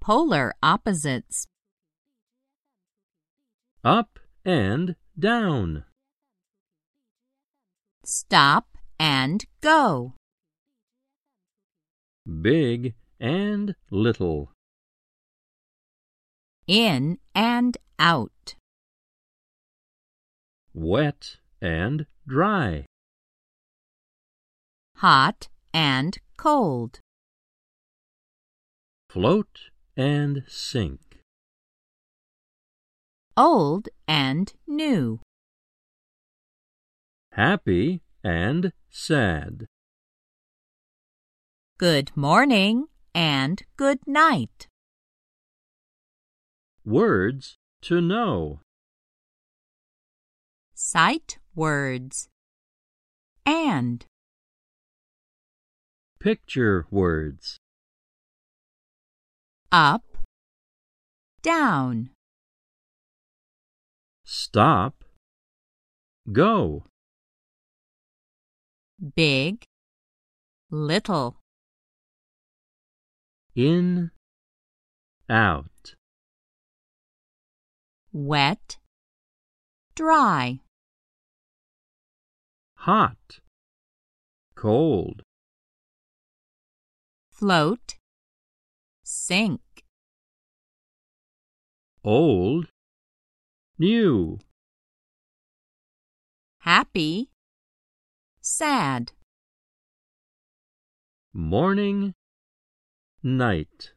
polar opposites. Up and down. Stop and go. Big and little. In and out. Wet and dry. Hot and cold. Float and sink. Old and new. Happy and sad. Good morning and good night. Words to know. Sight words. And. Picture words. Up. Down. Stop. Go. Big. Little. In. Out. Wet. Dry. Hot. Cold. Float. Sink. Old. New. Happy. Sad. Morning. Night.